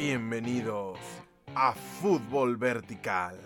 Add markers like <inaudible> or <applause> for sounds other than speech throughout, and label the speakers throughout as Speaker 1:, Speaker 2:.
Speaker 1: Bienvenidos a Fútbol Vertical.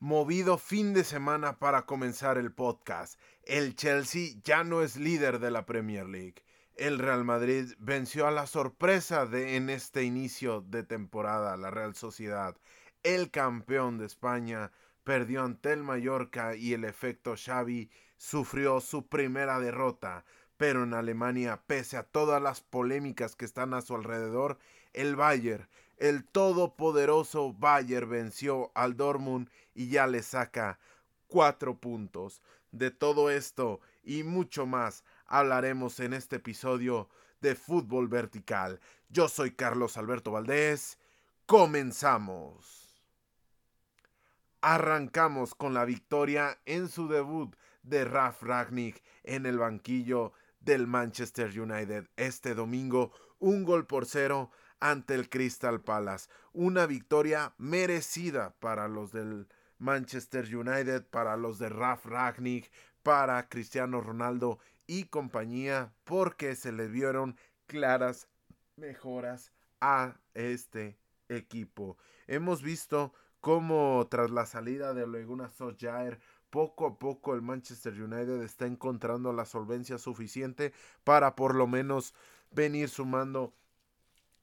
Speaker 1: Movido fin de semana para comenzar el podcast. El Chelsea ya no es líder de la Premier League. El Real Madrid venció a la sorpresa de en este inicio de temporada la Real Sociedad. El campeón de España perdió ante el Mallorca y el efecto Xavi sufrió su primera derrota. Pero en Alemania, pese a todas las polémicas que están a su alrededor, el Bayern el todopoderoso Bayern venció al Dortmund y ya le saca cuatro puntos. De todo esto y mucho más hablaremos en este episodio de Fútbol Vertical. Yo soy Carlos Alberto Valdés. Comenzamos. Arrancamos con la victoria en su debut de Raf Ragnick en el banquillo del Manchester United este domingo. Un gol por cero ante el Crystal Palace. Una victoria merecida para los del Manchester United, para los de Raf Ragnick, para Cristiano Ronaldo y compañía, porque se le vieron claras mejoras a este equipo. Hemos visto cómo tras la salida de Leguna Solskjaer poco a poco el Manchester United está encontrando la solvencia suficiente para por lo menos venir sumando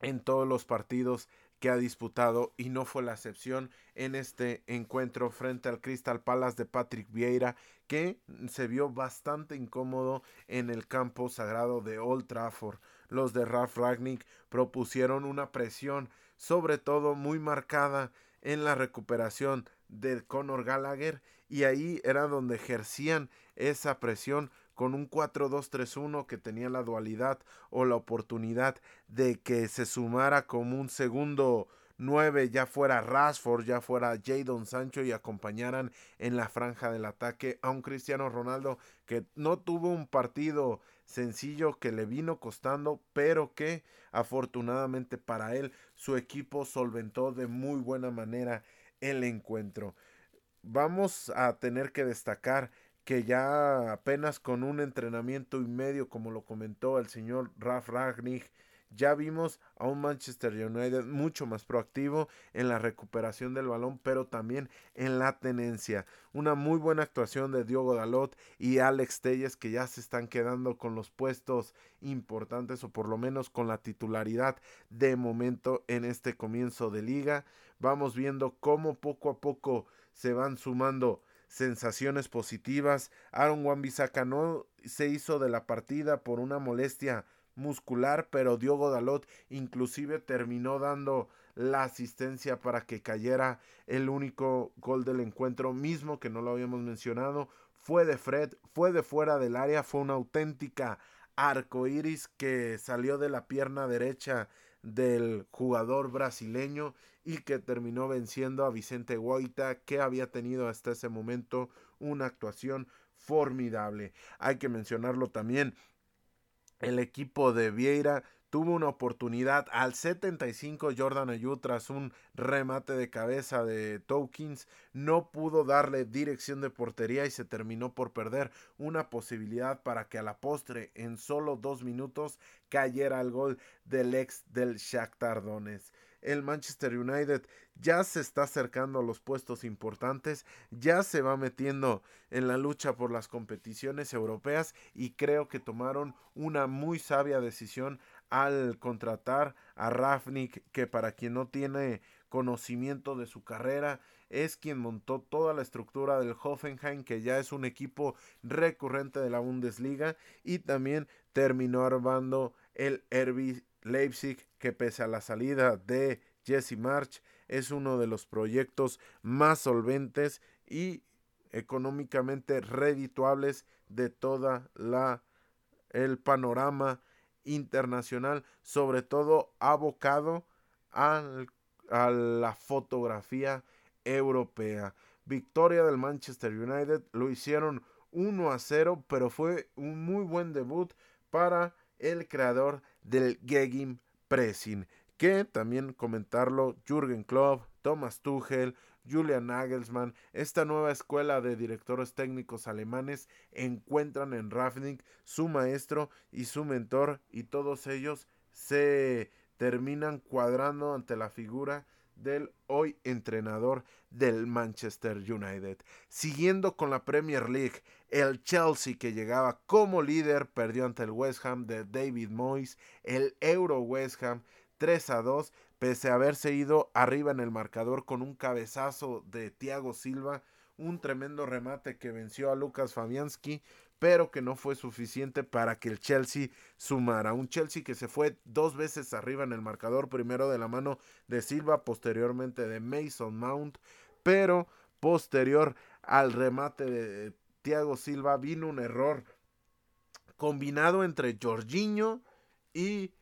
Speaker 1: en todos los partidos que ha disputado y no fue la excepción en este encuentro frente al Crystal Palace de Patrick Vieira que se vio bastante incómodo en el campo sagrado de Old Trafford. Los de Ralph Ragnick propusieron una presión sobre todo muy marcada en la recuperación de Conor Gallagher y ahí era donde ejercían esa presión con un 4-2-3-1 que tenía la dualidad o la oportunidad de que se sumara como un segundo 9 ya fuera Rashford, ya fuera Jadon Sancho y acompañaran en la franja del ataque a un Cristiano Ronaldo que no tuvo un partido sencillo que le vino costando, pero que afortunadamente para él su equipo solventó de muy buena manera el encuentro. Vamos a tener que destacar que ya apenas con un entrenamiento y medio, como lo comentó el señor Raf Ragnick, ya vimos a un Manchester United mucho más proactivo en la recuperación del balón, pero también en la tenencia. Una muy buena actuación de Diogo Dalot y Alex Telles que ya se están quedando con los puestos importantes o por lo menos con la titularidad de momento en este comienzo de liga. Vamos viendo cómo poco a poco se van sumando sensaciones positivas. Aaron wan no se hizo de la partida por una molestia muscular, pero Diogo Dalot inclusive terminó dando la asistencia para que cayera el único gol del encuentro mismo que no lo habíamos mencionado. Fue de Fred, fue de fuera del área, fue una auténtica arco iris que salió de la pierna derecha del jugador brasileño y que terminó venciendo a Vicente Guaita que había tenido hasta ese momento una actuación formidable. Hay que mencionarlo también, el equipo de Vieira tuvo una oportunidad al 75 Jordan Ayú tras un remate de cabeza de Tokins no pudo darle dirección de portería y se terminó por perder una posibilidad para que a la postre en solo dos minutos cayera el gol del ex del Shakhtar Donetsk. El Manchester United ya se está acercando a los puestos importantes, ya se va metiendo en la lucha por las competiciones europeas y creo que tomaron una muy sabia decisión al contratar a Rafnik, que para quien no tiene conocimiento de su carrera, es quien montó toda la estructura del Hoffenheim, que ya es un equipo recurrente de la Bundesliga, y también terminó armando el RB Leipzig, que pese a la salida de Jesse March, es uno de los proyectos más solventes y económicamente redituables de toda la el panorama internacional, sobre todo abocado a la fotografía europea. Victoria del Manchester United, lo hicieron 1 a 0, pero fue un muy buen debut para el creador del Gegim Pressing, que también comentarlo Jürgen Klopp, Thomas Tuchel, Julian Nagelsmann, esta nueva escuela de directores técnicos alemanes encuentran en Rafnik su maestro y su mentor y todos ellos se terminan cuadrando ante la figura del hoy entrenador del Manchester United. Siguiendo con la Premier League, el Chelsea que llegaba como líder perdió ante el West Ham de David Moyes, el Euro West Ham 3 a 2, pese a haberse ido arriba en el marcador con un cabezazo de Thiago Silva, un tremendo remate que venció a Lucas Fabianski, pero que no fue suficiente para que el Chelsea sumara. Un Chelsea que se fue dos veces arriba en el marcador, primero de la mano de Silva, posteriormente de Mason Mount, pero posterior al remate de Thiago Silva vino un error combinado entre Jorginho y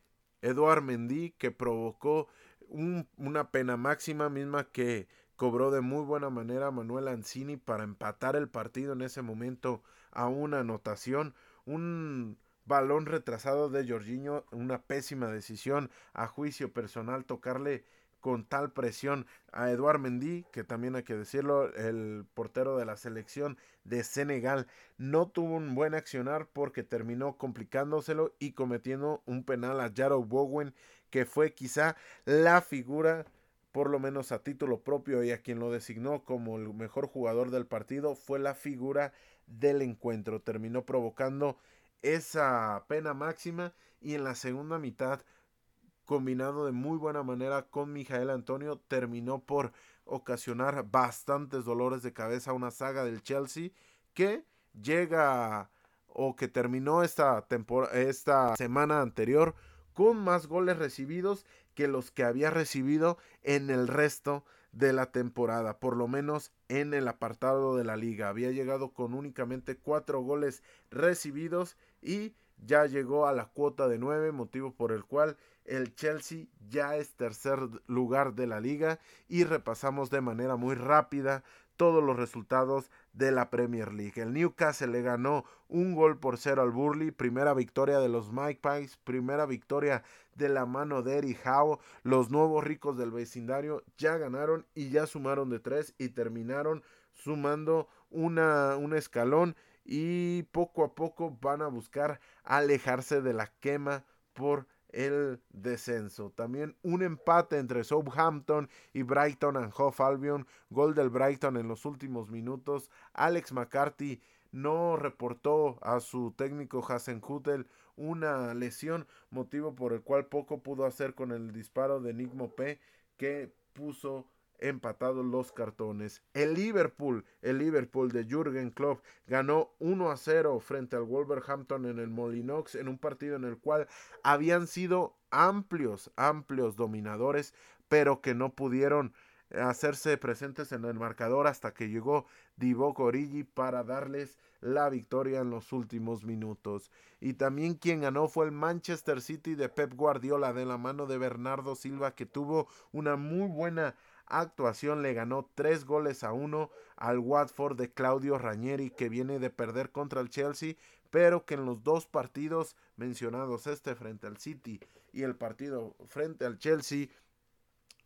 Speaker 1: Eduard Mendy que provocó una pena máxima misma que cobró de muy buena manera Manuel Ancini para empatar el partido en ese momento a una anotación, un balón retrasado de Jorginho, una pésima decisión a juicio personal tocarle con tal presión a Eduard Mendy, que también hay que decirlo, el portero de la selección de Senegal, no tuvo un buen accionar porque terminó complicándoselo y cometiendo un penal a Jarrow Bowen, que fue quizá la figura por lo menos a título propio y a quien lo designó como el mejor jugador del partido, fue la figura del encuentro. Terminó provocando esa pena máxima y en la segunda mitad, combinado de muy buena manera con Mijael Antonio, terminó por ocasionar bastantes dolores de cabeza a una saga del Chelsea que llega o que terminó esta, esta semana anterior con más goles recibidos que los que había recibido en el resto de la temporada, por lo menos en el apartado de la liga. Había llegado con únicamente cuatro goles recibidos y ya llegó a la cuota de nueve, motivo por el cual el Chelsea ya es tercer lugar de la liga y repasamos de manera muy rápida todos los resultados de la Premier League. El Newcastle le ganó un gol por cero al Burley, primera victoria de los Mike Pikes, primera victoria de la mano de Eric Howe. Los nuevos ricos del vecindario ya ganaron y ya sumaron de tres y terminaron sumando una, un escalón y poco a poco van a buscar alejarse de la quema por el descenso. También un empate entre Southampton y Brighton and Hove Albion. Gol del Brighton en los últimos minutos. Alex McCarthy no reportó a su técnico Hasen Hutel una lesión, motivo por el cual poco pudo hacer con el disparo de Nick P que puso empatados los cartones. El Liverpool, el Liverpool de Jürgen Klopp ganó 1 a 0 frente al Wolverhampton en el Molinox en un partido en el cual habían sido amplios, amplios dominadores, pero que no pudieron hacerse presentes en el marcador hasta que llegó Divock Origi para darles la victoria en los últimos minutos. Y también quien ganó fue el Manchester City de Pep Guardiola de la mano de Bernardo Silva que tuvo una muy buena actuación le ganó tres goles a uno al Watford de Claudio Ranieri que viene de perder contra el Chelsea, pero que en los dos partidos mencionados, este frente al City y el partido frente al Chelsea,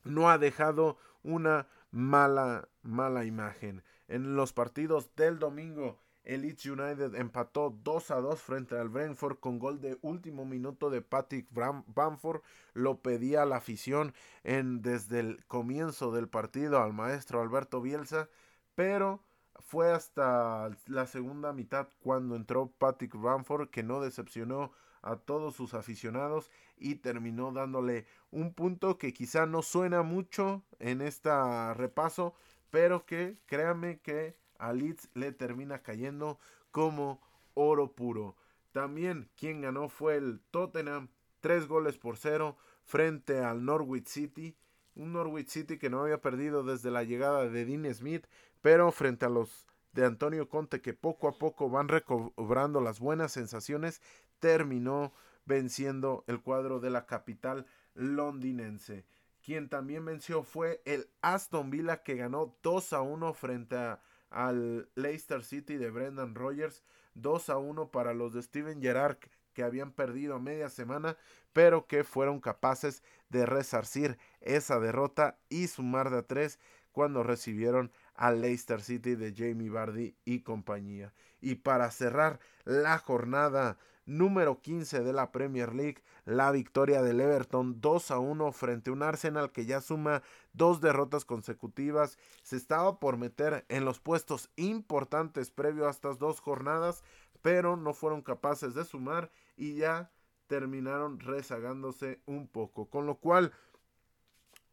Speaker 1: no ha dejado una mala, mala imagen. En los partidos del domingo el Leeds United empató 2 a 2 frente al Brentford con gol de último minuto de Patrick Bamford. Lo pedía la afición en, desde el comienzo del partido al maestro Alberto Bielsa, pero fue hasta la segunda mitad cuando entró Patrick Bamford que no decepcionó a todos sus aficionados y terminó dándole un punto que quizá no suena mucho en este repaso, pero que créanme que a Leeds le termina cayendo como oro puro. También quien ganó fue el Tottenham, tres goles por cero frente al Norwich City. Un Norwich City que no había perdido desde la llegada de Dean Smith, pero frente a los de Antonio Conte que poco a poco van recobrando las buenas sensaciones, terminó venciendo el cuadro de la capital londinense. Quien también venció fue el Aston Villa que ganó 2 a 1 frente a al Leicester City de Brendan Rogers 2 a 1 para los de Steven Gerrard que habían perdido media semana pero que fueron capaces de resarcir esa derrota y sumar de a 3 cuando recibieron al Leicester City de Jamie Vardy y compañía. Y para cerrar la jornada número 15 de la Premier League, la victoria del Everton 2 a 1 frente a un Arsenal que ya suma dos derrotas consecutivas, se estaba por meter en los puestos importantes previo a estas dos jornadas, pero no fueron capaces de sumar y ya terminaron rezagándose un poco, con lo cual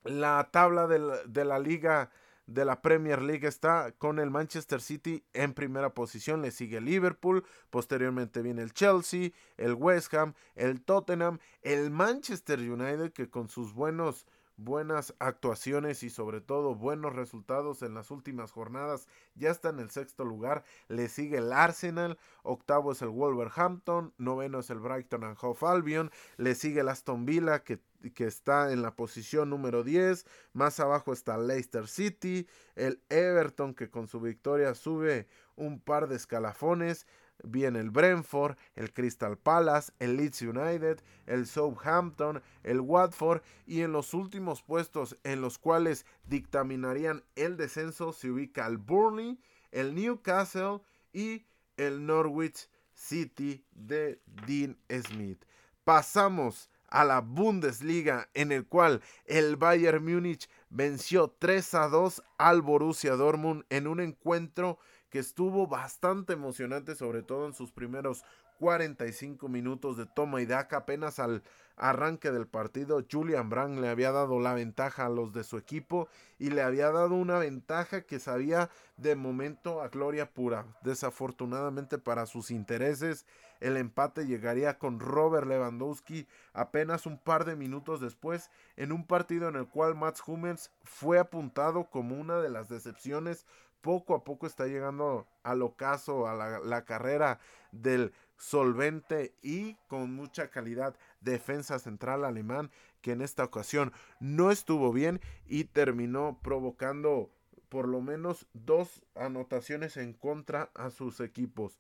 Speaker 1: la tabla de la, de la liga de la Premier League está con el Manchester City en primera posición, le sigue Liverpool, posteriormente viene el Chelsea, el West Ham, el Tottenham, el Manchester United que con sus buenos buenas actuaciones y sobre todo buenos resultados en las últimas jornadas. Ya está en el sexto lugar. Le sigue el Arsenal. Octavo es el Wolverhampton. Noveno es el Brighton and Hove Albion. Le sigue el Aston Villa que, que está en la posición número 10. Más abajo está Leicester City. El Everton que con su victoria sube un par de escalafones viene el Brentford, el Crystal Palace, el Leeds United, el Southampton, el Watford y en los últimos puestos en los cuales dictaminarían el descenso se ubica el Burnley, el Newcastle y el Norwich City de Dean Smith. Pasamos a la Bundesliga en el cual el Bayern Múnich venció 3 a 2 al Borussia Dortmund en un encuentro que estuvo bastante emocionante, sobre todo en sus primeros 45 minutos de toma y daca. Apenas al arranque del partido, Julian Brand le había dado la ventaja a los de su equipo y le había dado una ventaja que sabía de momento a gloria pura. Desafortunadamente para sus intereses, el empate llegaría con Robert Lewandowski apenas un par de minutos después en un partido en el cual Mats Hummels fue apuntado como una de las decepciones poco a poco está llegando al ocaso, a la, carrera del solvente y con mucha calidad defensa central alemán que en esta ocasión no estuvo bien y terminó provocando por lo menos dos anotaciones en contra a sus equipos.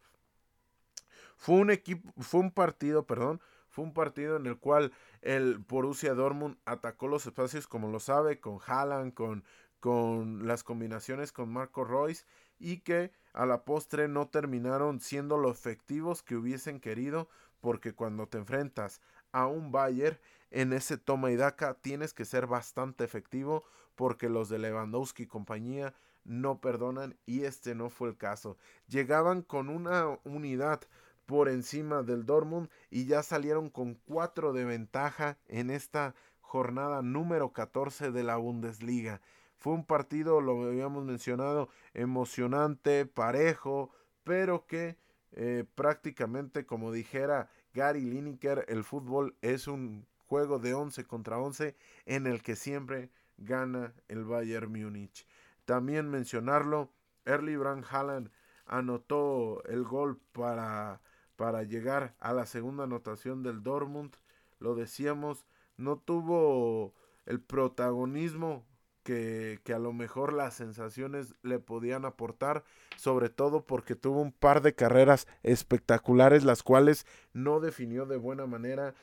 Speaker 1: Fue un equipo, fue un partido, perdón, fue un partido en el cual el Borussia Dortmund atacó los espacios como lo sabe, con Haaland, con con las combinaciones con Marco Royce y que a la postre no terminaron siendo lo efectivos que hubiesen querido porque cuando te enfrentas a un Bayer en ese toma y daca tienes que ser bastante efectivo porque los de Lewandowski y compañía no perdonan y este no fue el caso. Llegaban con una unidad por encima del Dortmund y ya salieron con cuatro de ventaja en esta jornada número 14 de la Bundesliga. Fue un partido, lo habíamos mencionado, emocionante, parejo, pero que eh, prácticamente, como dijera Gary Lineker, el fútbol es un juego de 11 contra 11 en el que siempre gana el Bayern Múnich. También mencionarlo, Erly Brand Haaland anotó el gol para, para llegar a la segunda anotación del Dortmund. Lo decíamos, no tuvo el protagonismo que, a lo mejor las sensaciones le podían aportar, sobre todo porque tuvo un par de carreras espectaculares, las cuales no definió de buena manera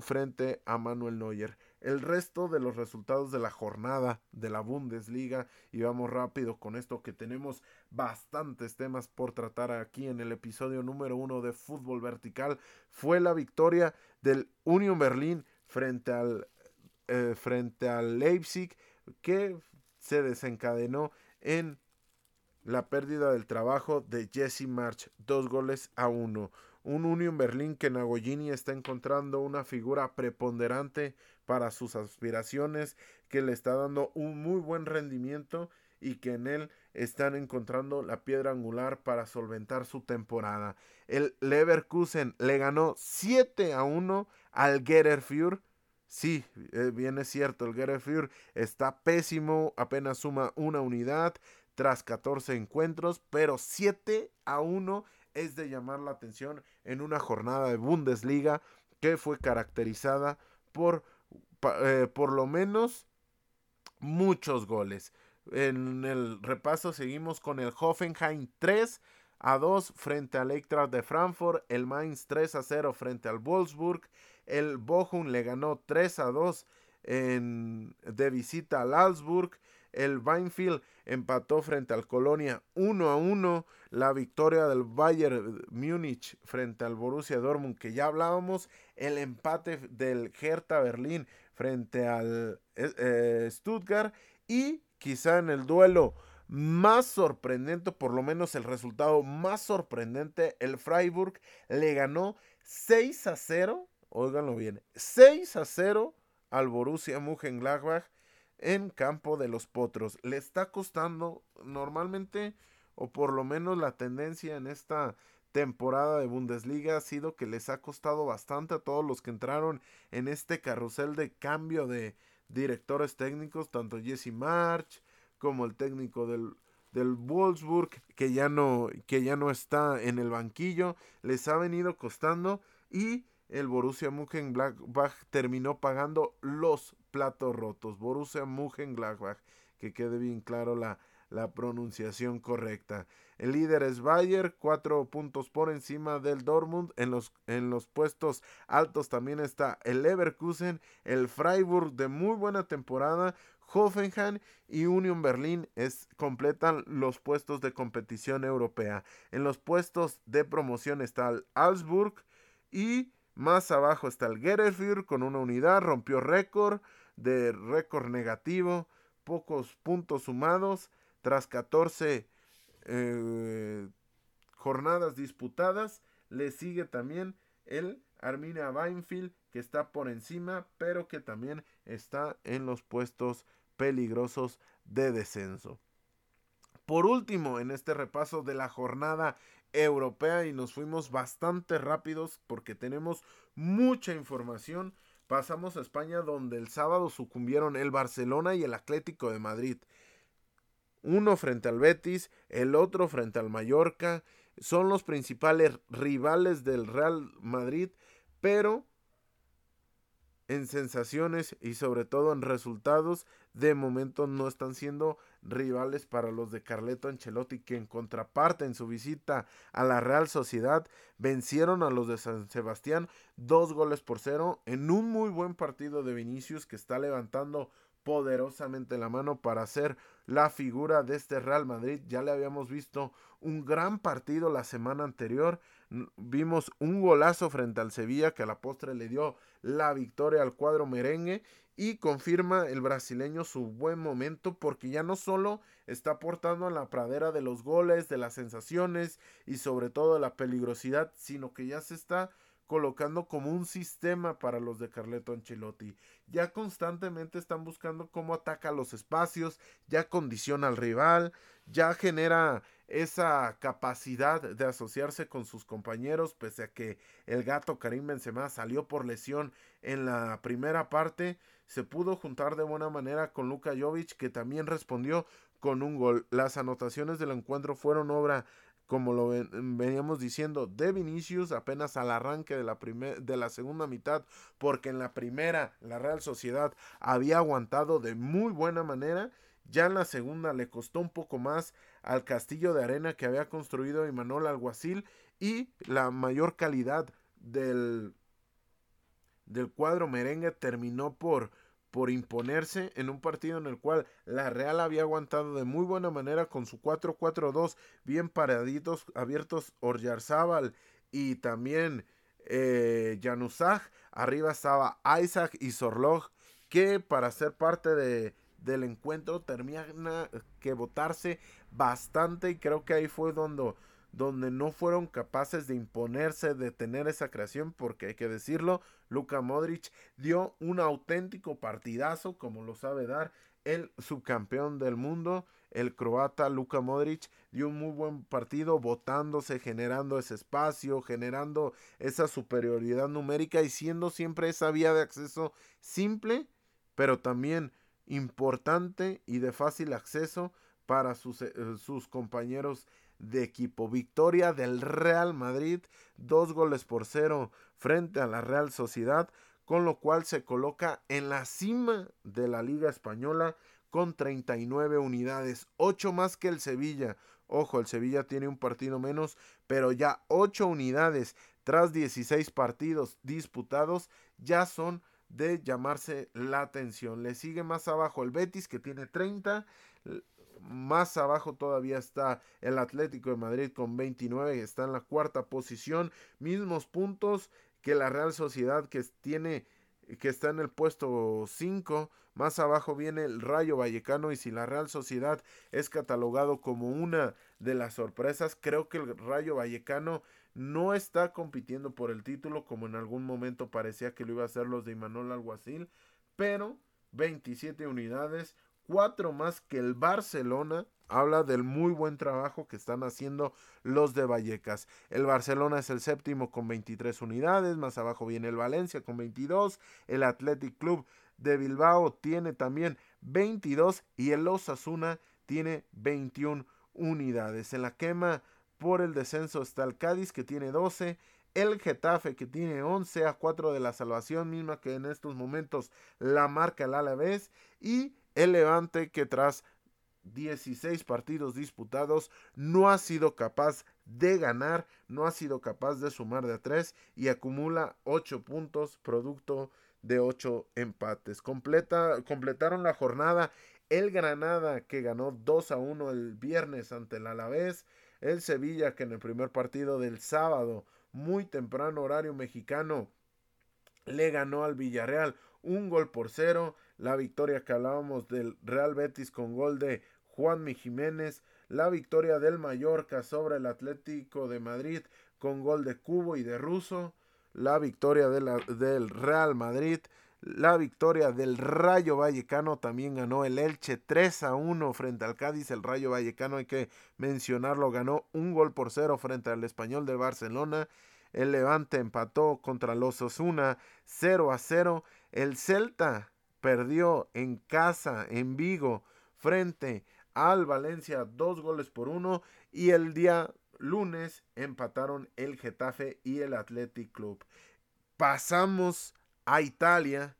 Speaker 1: frente a Manuel Neuer. El resto de los resultados de la jornada de la Bundesliga, y vamos rápido con esto que tenemos bastantes temas por tratar aquí en el episodio número uno de Fútbol Vertical, fue la victoria del Union Berlin frente al, eh, frente al Leipzig que se desencadenó en la pérdida del trabajo de Jesse March, dos goles a uno. Un Union Berlín que Nagolini está encontrando una figura preponderante para sus aspiraciones, que le está dando un muy buen rendimiento y que en él están encontrando la piedra angular para solventar su temporada. El Leverkusen le ganó 7 a 1 al Führer Sí, eh, bien es cierto, el Gerefür está pésimo, apenas suma una unidad tras 14 encuentros, pero 7 a 1 es de llamar la atención en una jornada de Bundesliga que fue caracterizada por eh, por lo menos muchos goles. En el repaso seguimos con el Hoffenheim 3 a 2 frente al Eintracht de Frankfurt, el Mainz 3 a 0 frente al Wolfsburg, el Bochum le ganó 3 a 2 en, de visita al Augsburg, El Weinfield empató frente al Colonia 1 a 1. La victoria del Bayern Múnich frente al Borussia Dortmund, que ya hablábamos. El empate del Hertha Berlín frente al eh, eh, Stuttgart. Y quizá en el duelo más sorprendente, por lo menos el resultado más sorprendente, el Freiburg le ganó 6 a 0, óiganlo bien, 6 a 0 al Borussia Mönchengladbach en campo de los Potros. Le está costando normalmente, o por lo menos la tendencia en esta temporada de Bundesliga ha sido que les ha costado bastante a todos los que entraron en este carrusel de cambio de directores técnicos, tanto Jesse March, como el técnico del, del Wolfsburg, que ya, no, que ya no está en el banquillo, les ha venido costando y el Borussia Mönchengladbach terminó pagando los platos rotos. Borussia Mönchengladbach, que quede bien claro la, la pronunciación correcta. El líder es Bayer, cuatro puntos por encima del Dortmund. En los, en los puestos altos también está el Leverkusen, el Freiburg de muy buena temporada, Hoffenheim y Union Berlin es, completan los puestos de competición europea. En los puestos de promoción está el Augsburg y más abajo está el Gerefür con una unidad, rompió récord de récord negativo, pocos puntos sumados tras 14 eh, jornadas disputadas. Le sigue también el Arminia Weinfield que está por encima, pero que también está en los puestos peligrosos de descenso. Por último, en este repaso de la jornada europea y nos fuimos bastante rápidos porque tenemos mucha información. Pasamos a España donde el sábado sucumbieron el Barcelona y el Atlético de Madrid. Uno frente al Betis, el otro frente al Mallorca. Son los principales rivales del Real Madrid, pero en sensaciones y sobre todo en resultados, de momento no están siendo rivales para los de Carleto Ancelotti, que en contraparte en su visita a la Real Sociedad vencieron a los de San Sebastián dos goles por cero en un muy buen partido de Vinicius que está levantando poderosamente la mano para ser la figura de este Real Madrid. Ya le habíamos visto un gran partido la semana anterior. Vimos un golazo frente al Sevilla que a la postre le dio la victoria al cuadro merengue y confirma el brasileño su buen momento porque ya no solo está aportando a la pradera de los goles, de las sensaciones y sobre todo de la peligrosidad, sino que ya se está colocando como un sistema para los de Carleto Ancelotti. Ya constantemente están buscando cómo ataca los espacios, ya condiciona al rival, ya genera esa capacidad de asociarse con sus compañeros, pese a que el gato Karim Benzema salió por lesión en la primera parte, se pudo juntar de buena manera con Luka Jovic, que también respondió con un gol. Las anotaciones del encuentro fueron obra como lo veníamos diciendo, de Vinicius apenas al arranque de la, de la segunda mitad, porque en la primera la Real Sociedad había aguantado de muy buena manera, ya en la segunda le costó un poco más al castillo de arena que había construido Imanol Alguacil y la mayor calidad del, del cuadro merengue terminó por por imponerse en un partido en el cual la Real había aguantado de muy buena manera con su 4-4-2 bien paraditos, abiertos Orjarzábal y también eh, Arriba estaba Isaac y Sorlog que para ser parte de, del encuentro termina que votarse bastante y creo que ahí fue donde donde no fueron capaces de imponerse, de tener esa creación, porque hay que decirlo, Luka Modric dio un auténtico partidazo, como lo sabe dar el subcampeón del mundo, el croata Luka Modric, dio un muy buen partido, botándose, generando ese espacio, generando esa superioridad numérica y siendo siempre esa vía de acceso simple, pero también importante y de fácil acceso para sus, eh, sus compañeros de equipo. Victoria del Real Madrid, dos goles por cero frente a la Real Sociedad, con lo cual se coloca en la cima de la Liga Española con 39 unidades, 8 más que el Sevilla. Ojo, el Sevilla tiene un partido menos, pero ya 8 unidades tras 16 partidos disputados ya son de llamarse la atención. Le sigue más abajo el Betis que tiene 30 Más abajo todavía está el Atlético de Madrid con 29, está en la cuarta posición, mismos puntos que la Real Sociedad que tiene que está en el puesto 5. Más abajo viene el Rayo Vallecano y si la Real Sociedad es catalogado como una de las sorpresas, creo que el Rayo Vallecano no está compitiendo por el título como en algún momento parecía que lo iba a hacer los de Imanol Alguacil, pero 27 unidades, 4 más que el Barcelona, habla del muy buen trabajo que están haciendo los de Vallecas. El Barcelona es el séptimo con 23 unidades, más abajo viene el Valencia con 22, el Athletic Club de Bilbao tiene también 22 y el Osasuna tiene 21 unidades. En la quema por el descenso está el Cádiz que tiene 12, el Getafe que tiene 11 a 4 de la salvación misma que en estos momentos la marca el Alavés y el Levante que tras 16 partidos disputados no ha sido capaz de ganar, no ha sido capaz de sumar de a 3 y acumula 8 puntos producto de 8 empates. Completa, completaron la jornada el Granada que ganó 2 a 1 el viernes ante el Alavés, el Sevilla que en el primer partido del sábado, muy temprano horario mexicano, le ganó al Villarreal un gol por cero. La victoria que hablábamos del Real Betis con gol de Juanmi Jiménez. La victoria del Mallorca sobre el Atlético de Madrid con gol de Cubo y de Russo. La victoria del Real Madrid. La victoria del Rayo Vallecano también ganó el Elche 3 a 1 frente al Cádiz. El Rayo Vallecano, hay que mencionarlo, ganó un gol por cero frente al Español de Barcelona. El Levante empató contra los Osuna 0 a 0. El Celta perdió en casa, en Vigo, frente al Valencia dos goles por uno. Y el día lunes empataron el Getafe y el Athletic Club. Pasamos a Italia,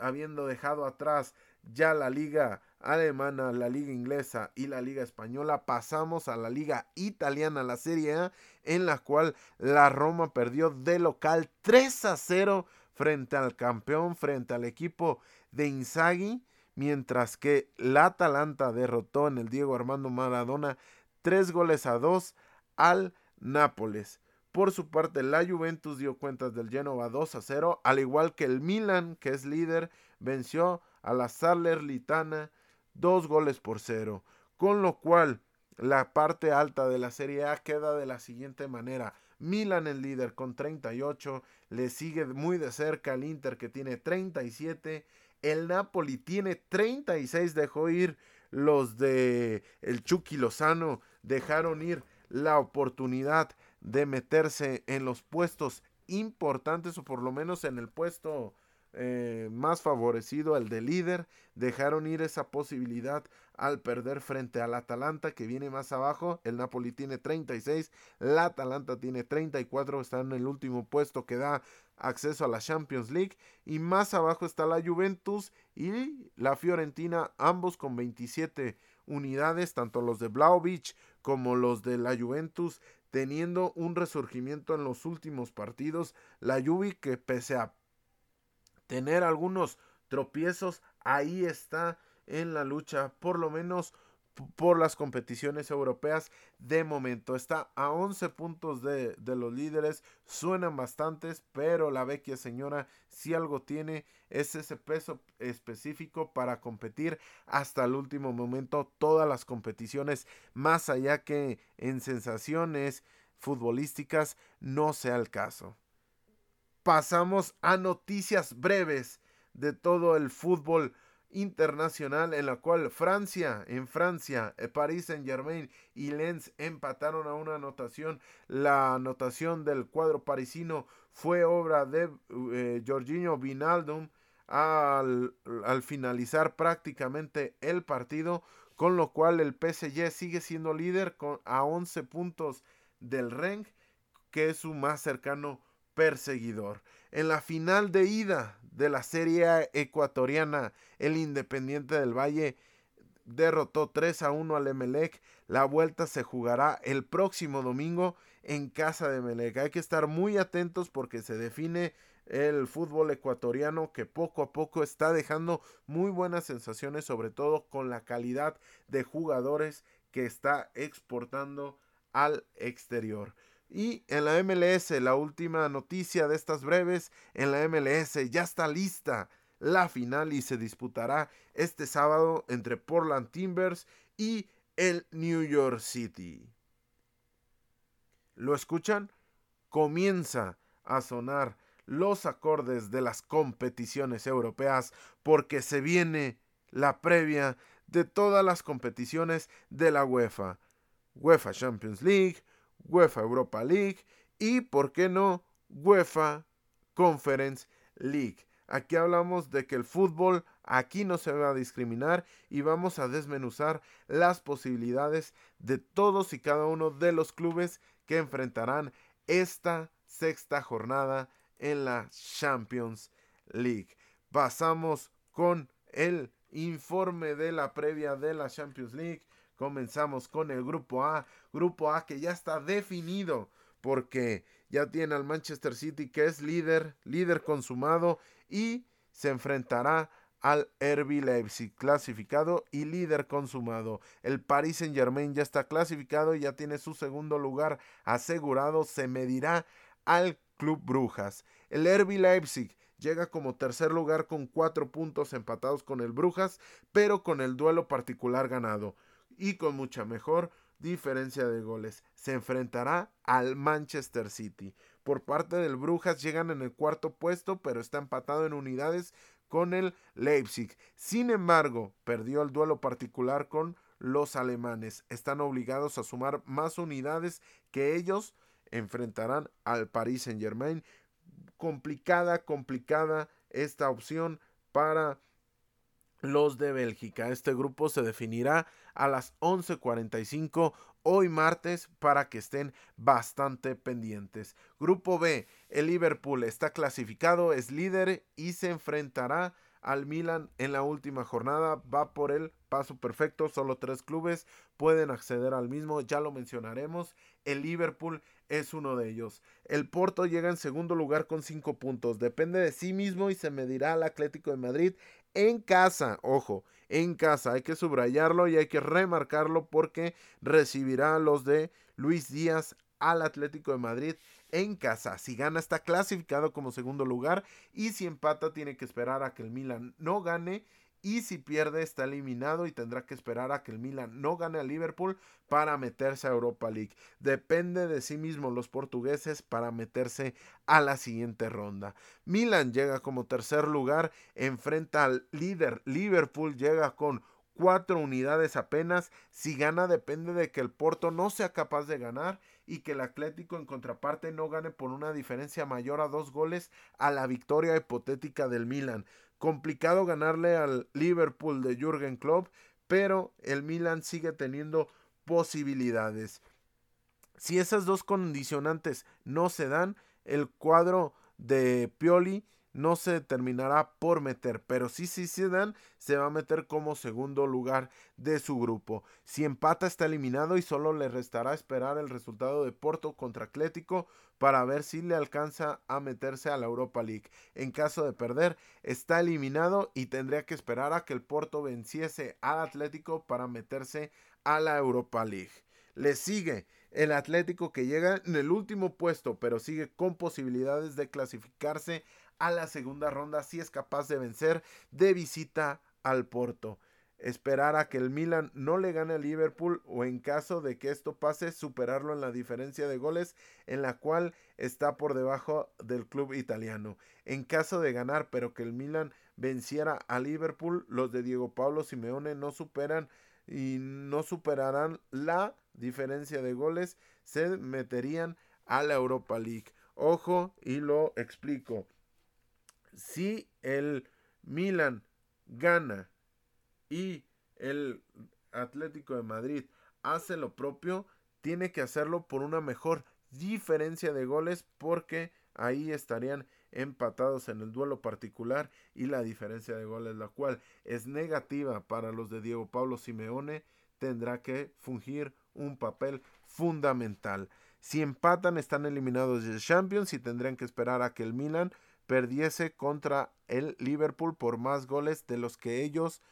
Speaker 1: habiendo dejado atrás ya la liga alemana, la liga inglesa y la liga española, pasamos a la liga italiana, la Serie A, en la cual la Roma perdió de local 3 a 0 frente al campeón, frente al equipo de Inzaghi, mientras que la Atalanta derrotó en el Diego Armando Maradona 3 goles a 2 al Nápoles. Por su parte, la Juventus dio cuentas del Genova 2 a 0, al igual que el Milan, que es líder, venció a la Salernitana dos goles por cero, con lo cual la parte alta de la Serie A queda de la siguiente manera. Milan el líder con 38, le sigue muy de cerca el Inter que tiene 37, el Napoli tiene 36, dejó ir los de el Chucky Lozano, dejaron ir la oportunidad de meterse en los puestos importantes o por lo menos en el puesto eh, más favorecido, el de líder. Dejaron ir esa posibilidad al perder frente al Atalanta que viene más abajo. El Napoli tiene 36, la Atalanta tiene 34, está en el último puesto que da acceso a la Champions League. Y más abajo está la Juventus y la Fiorentina, ambos con 27 unidades, tanto los de Beach como los de la Juventus, teniendo un resurgimiento en los últimos partidos. La Juve que pese a tener algunos tropiezos, ahí está en la lucha, por lo menos por las competiciones europeas de momento. Está a 11 puntos de, de, los líderes, suenan bastantes, pero la vecchia señora si algo tiene es ese peso específico para competir hasta el último momento todas las competiciones, más allá que en sensaciones futbolísticas no sea el caso pasamos a noticias breves de todo el fútbol internacional en la cual Francia, en Francia, eh, París Saint Germain y Lens empataron a una anotación. La anotación del cuadro parisino fue obra de eh, Jorginho Vinaldum al, al, finalizar prácticamente el partido, con lo cual el PSG sigue siendo líder con, a 11 puntos del Rennes, que es su más cercano perseguidor. En la final de ida de la Serie ecuatoriana, el Independiente del Valle derrotó 3 a 1 al Emelec. La vuelta se jugará el próximo domingo en casa de Emelec. Hay que estar muy atentos porque se define el fútbol ecuatoriano que poco a poco está dejando muy buenas sensaciones, sobre todo con la calidad de jugadores que está exportando al exterior. Y en la MLS, la última noticia de estas breves, en la MLS ya está lista la final y se disputará este sábado entre Portland Timbers y el New York City. ¿Lo escuchan? Comienza a sonar los acordes de las competiciones europeas porque se viene la previa de todas las competiciones de la UEFA. UEFA Champions League, UEFA Europa League y, ¿por qué no?, UEFA Conference League. Aquí hablamos de que el fútbol aquí no se va a discriminar y vamos a desmenuzar las posibilidades de todos y cada uno de los clubes que enfrentarán esta sexta jornada en la Champions League. Pasamos con el informe de la previa de la Champions League. Comenzamos con el grupo A, grupo A que ya está definido porque ya tiene al Manchester City que es líder, líder consumado y se enfrentará al RB Leipzig clasificado y líder consumado. El Paris Saint Germain ya está clasificado y ya tiene su segundo lugar asegurado. Se medirá al Club Brujas. El RB Leipzig llega como tercer lugar con cuatro puntos empatados con el Brujas, pero con el duelo particular ganado y con mucha mejor diferencia de goles. Se enfrentará al Manchester City. Por parte del Brujas llegan en el cuarto puesto, pero está empatado en unidades con el Leipzig. Sin embargo, perdió el duelo particular con los alemanes. Están obligados a sumar más unidades que ellos enfrentarán al Paris Saint Germain. Complicada, complicada esta opción para los de Bélgica. Este grupo se definirá a las 11:45 hoy martes para que estén bastante pendientes. Grupo B, el Liverpool está clasificado, es líder y se enfrentará al Milan en la última jornada. Va por el paso perfecto, solo tres clubes pueden acceder al mismo, ya lo mencionaremos. El Liverpool es uno de ellos. El Porto llega en segundo lugar con cinco puntos, depende de sí mismo y se medirá al Atlético de Madrid en casa, ojo, en casa. Hay que subrayarlo y hay que remarcarlo porque recibirá a los de Luis Díaz al Atlético de Madrid en casa. Si gana está clasificado como segundo lugar y si empata tiene que esperar a que el Milan no gane y si pierde está eliminado y tendrá que esperar a que el Milan no gane a Liverpool para meterse a Europa League. Depende de sí mismo los portugueses para meterse a la siguiente ronda. Milan llega como tercer lugar, enfrenta al líder Liverpool, llega con cuatro unidades apenas. Si gana depende de que el Porto no sea capaz de ganar y que el Atlético en contraparte no gane por una diferencia mayor a dos goles a la victoria hipotética del Milan. Complicado ganarle al Liverpool de Jürgen Klopp, pero el Milan sigue teniendo posibilidades. Si esas dos condicionantes no se dan, el cuadro de Pioli no se terminará por meter, pero si sí se dan, se va a meter como segundo lugar de su grupo. Si empata está eliminado y solo le restará esperar el resultado de Porto contra Atlético para ver si le alcanza a meterse a la Europa League. En caso de perder, está eliminado y tendría que esperar a que el Porto venciese al Atlético para meterse a la Europa League. Le sigue el Atlético que llega en el último puesto, pero sigue con posibilidades de clasificarse a la segunda ronda si es capaz de vencer de visita al Porto. Esperar a que el Milan no le gane al Liverpool o en caso de que esto pase superarlo en la diferencia de goles en la cual está por debajo del club italiano. En caso de ganar pero que el Milan venciera al Liverpool, los de Diego Pablo Simeone no superan y no superarán la diferencia de goles, se meterían a la Europa League. Ojo y lo explico si el Milan gana y el Atlético de Madrid hace lo propio, tiene que hacerlo por una mejor diferencia de goles porque ahí estarían empatados en el duelo particular y la diferencia de goles, la cual es negativa para los de Diego Pablo Simeone, tendrá que fungir un papel fundamental. Si empatan están eliminados de Champions y tendrán que esperar a que el Milan perdiese contra el Liverpool por más goles de los que ellos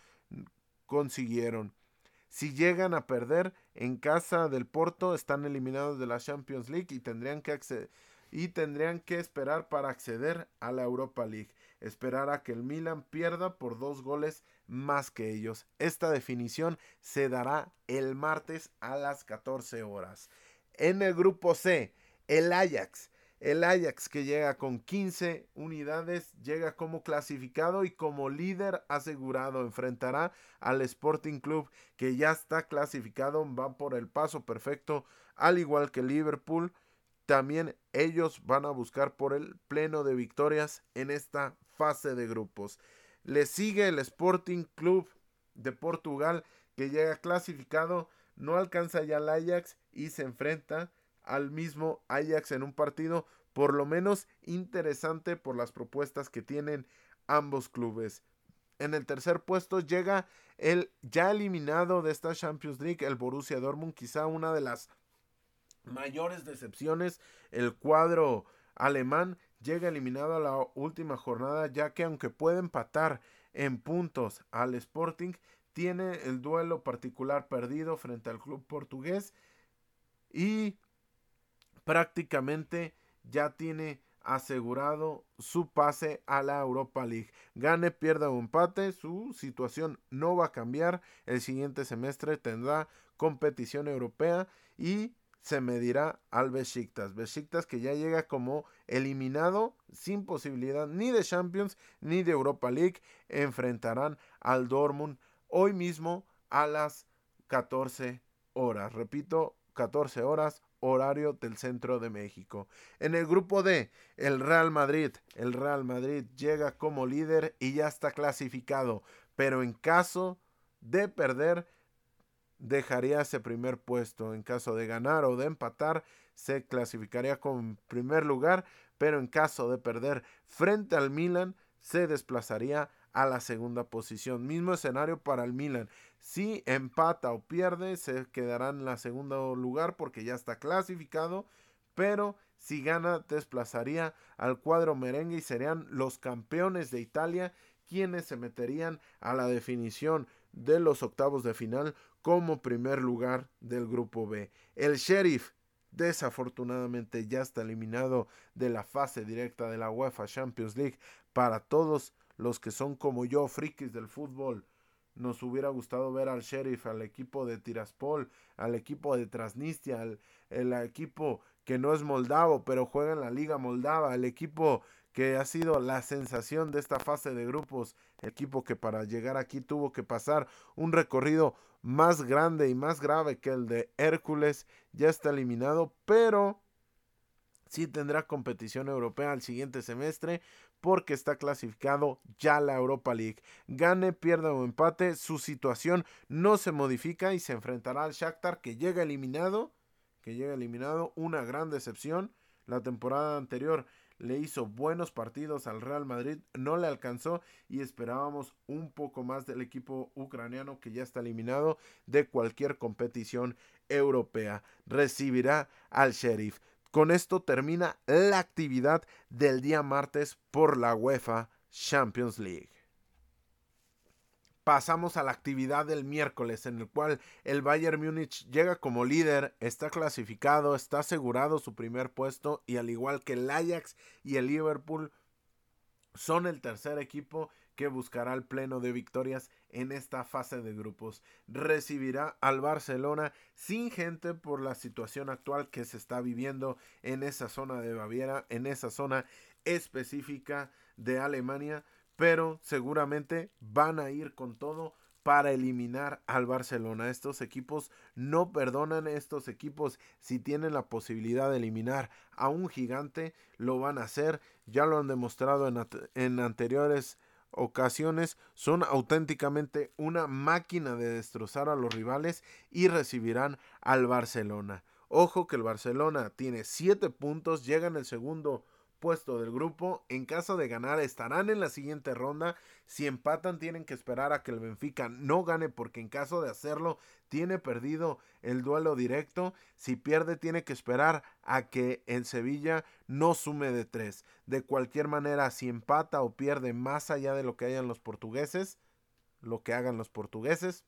Speaker 1: consiguieron. Si llegan a perder en casa del Porto, están eliminados de la Champions League y tendrían que y tendrían que esperar para acceder a la Europa League. Esperar a que el Milan pierda por dos goles más que ellos. Esta definición se dará el martes a las 14 horas. En el grupo C, el Ajax el Ajax que llega con 15 unidades llega como clasificado y como líder asegurado. Enfrentará al Sporting Club que ya está clasificado, va por el paso perfecto, al igual que Liverpool. También ellos van a buscar por el pleno de victorias en esta fase de grupos. Le sigue el Sporting Club de Portugal que llega clasificado, no alcanza ya al Ajax y se enfrenta al mismo Ajax en un partido por lo menos interesante por las propuestas que tienen ambos clubes. En el tercer puesto llega el ya eliminado de esta Champions League, el Borussia Dortmund, quizá una de las mayores decepciones, el cuadro alemán llega eliminado a la última jornada, ya que aunque puede empatar en puntos al Sporting, tiene el duelo particular perdido frente al club portugués y prácticamente ya tiene asegurado su pase a la Europa League. Gane, pierda o empate, su situación no va a cambiar. El siguiente semestre tendrá competición europea y se medirá al Besiktas. Besiktas que ya llega como eliminado sin posibilidad ni de Champions ni de Europa League. Enfrentarán al Dortmund hoy mismo a las 14 horas. Repito, 14 horas horario del centro de México. En el grupo D, el Real Madrid. El Real Madrid llega como líder y ya está clasificado, pero en caso de perder, dejaría ese primer puesto. En caso de ganar o de empatar, se clasificaría como primer lugar, pero en caso de perder frente al Milan, se desplazaría a la segunda posición. Mismo escenario para el Milan. Si empata o pierde, se quedará en la segundo lugar porque ya está clasificado. Pero si gana, desplazaría al cuadro merengue y serían los campeones de Italia quienes se meterían a la definición de los octavos de final como primer lugar del grupo B. El Sheriff desafortunadamente ya está eliminado de la fase directa de la UEFA Champions League para todos los que son como yo, frikis del fútbol. Nos hubiera gustado ver al Sheriff, al equipo de Tiraspol, al equipo de Transnistria, al el equipo que no es moldavo, pero juega en la Liga Moldava, el equipo que ha sido la sensación de esta fase de grupos, equipo que para llegar aquí tuvo que pasar un recorrido más grande y más grave que el de Hércules, ya está eliminado, pero sí tendrá competición europea al siguiente semestre porque está clasificado ya la Europa League. Gane, pierda o empate, su situación no se modifica y se enfrentará al Shakhtar que llega eliminado, que llega eliminado, una gran decepción. La temporada anterior le hizo buenos partidos al Real Madrid, no le alcanzó y esperábamos un poco más del equipo ucraniano que ya está eliminado de cualquier competición europea. Recibirá al Sheriff. Con esto termina la actividad del día martes por la UEFA Champions League. Pasamos a la actividad del miércoles en el cual el Bayern Múnich llega como líder, está clasificado, está asegurado su primer puesto y al igual que el Ajax y el Liverpool son el tercer equipo que buscará el pleno de victorias en esta fase de grupos. Recibirá al Barcelona sin gente por la situación actual que se está viviendo en esa zona de Baviera, en esa zona específica de Alemania, pero seguramente van a ir con todo para eliminar al Barcelona. Estos equipos no perdonan, estos equipos si tienen la posibilidad de eliminar a un gigante, lo van a hacer, ya lo han demostrado en, en anteriores ocasiones son auténticamente una máquina de destrozar a los rivales y recibirán al Barcelona. Ojo que el Barcelona tiene 7 puntos, llega en el segundo puesto del grupo. En caso de ganar, estarán en la siguiente ronda. Si empatan, tienen que esperar a que el Benfica no gane, porque en caso de hacerlo, tiene perdido el duelo directo. Si pierde, tiene que esperar a que el Sevilla no sume de tres. De cualquier manera, si empata o pierde más allá de lo que hayan los portugueses, lo que hagan los portugueses,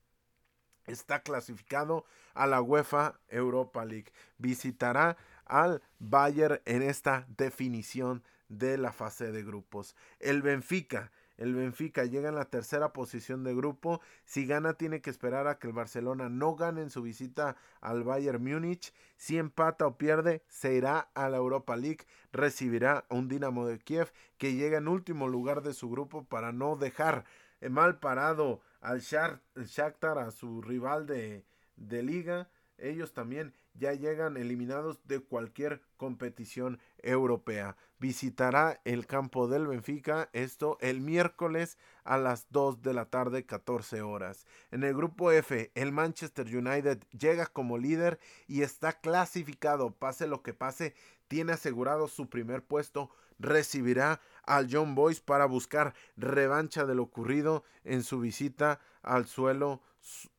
Speaker 1: está clasificado a la UEFA Europa League. Visitará al Bayern en esta definición de la fase de grupos. El Benfica. El Benfica llega en la tercera posición de grupo. Si gana, tiene que esperar a que el Barcelona no gane en su visita al Bayern Múnich. Si empata o pierde, se irá a la Europa League. Recibirá a un Dinamo de Kiev que llega en último lugar de su grupo para no dejar mal parado al Shakhtar, a su rival de, de liga. Ellos también ya llegan eliminados de cualquier competición europea. Visitará el campo del Benfica, esto el miércoles a las 2 de la tarde, 14 horas. En el grupo F, el Manchester United llega como líder y está clasificado, pase lo que pase, tiene asegurado su primer puesto recibirá al John Boyce para buscar revancha de lo ocurrido en su visita al suelo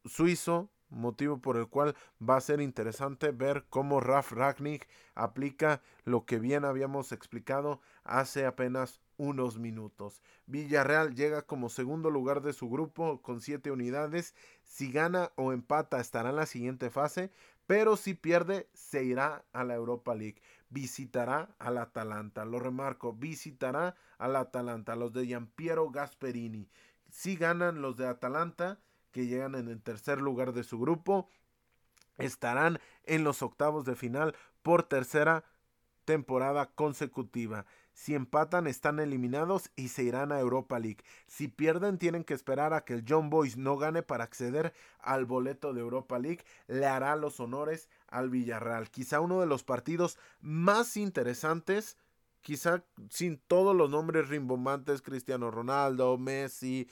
Speaker 1: suizo, motivo por el cual va a ser interesante ver cómo Raf Ragnick aplica lo que bien habíamos explicado hace apenas unos minutos. Villarreal llega como segundo lugar de su grupo con siete unidades. Si gana o empata estará en la siguiente fase, pero si pierde se irá a la Europa League visitará al Atalanta. Lo remarco, visitará al Atalanta, los de Giampiero Gasperini. Si ganan los de Atalanta, que llegan en el tercer lugar de su grupo, estarán en los octavos de final por tercera temporada consecutiva. Si empatan están eliminados y se irán a Europa League. Si pierden tienen que esperar a que el John Boys no gane para acceder al boleto de Europa League. Le hará los honores al Villarreal. Quizá uno de los partidos más interesantes quizá sin todos los nombres rimbombantes, Cristiano Ronaldo, Messi,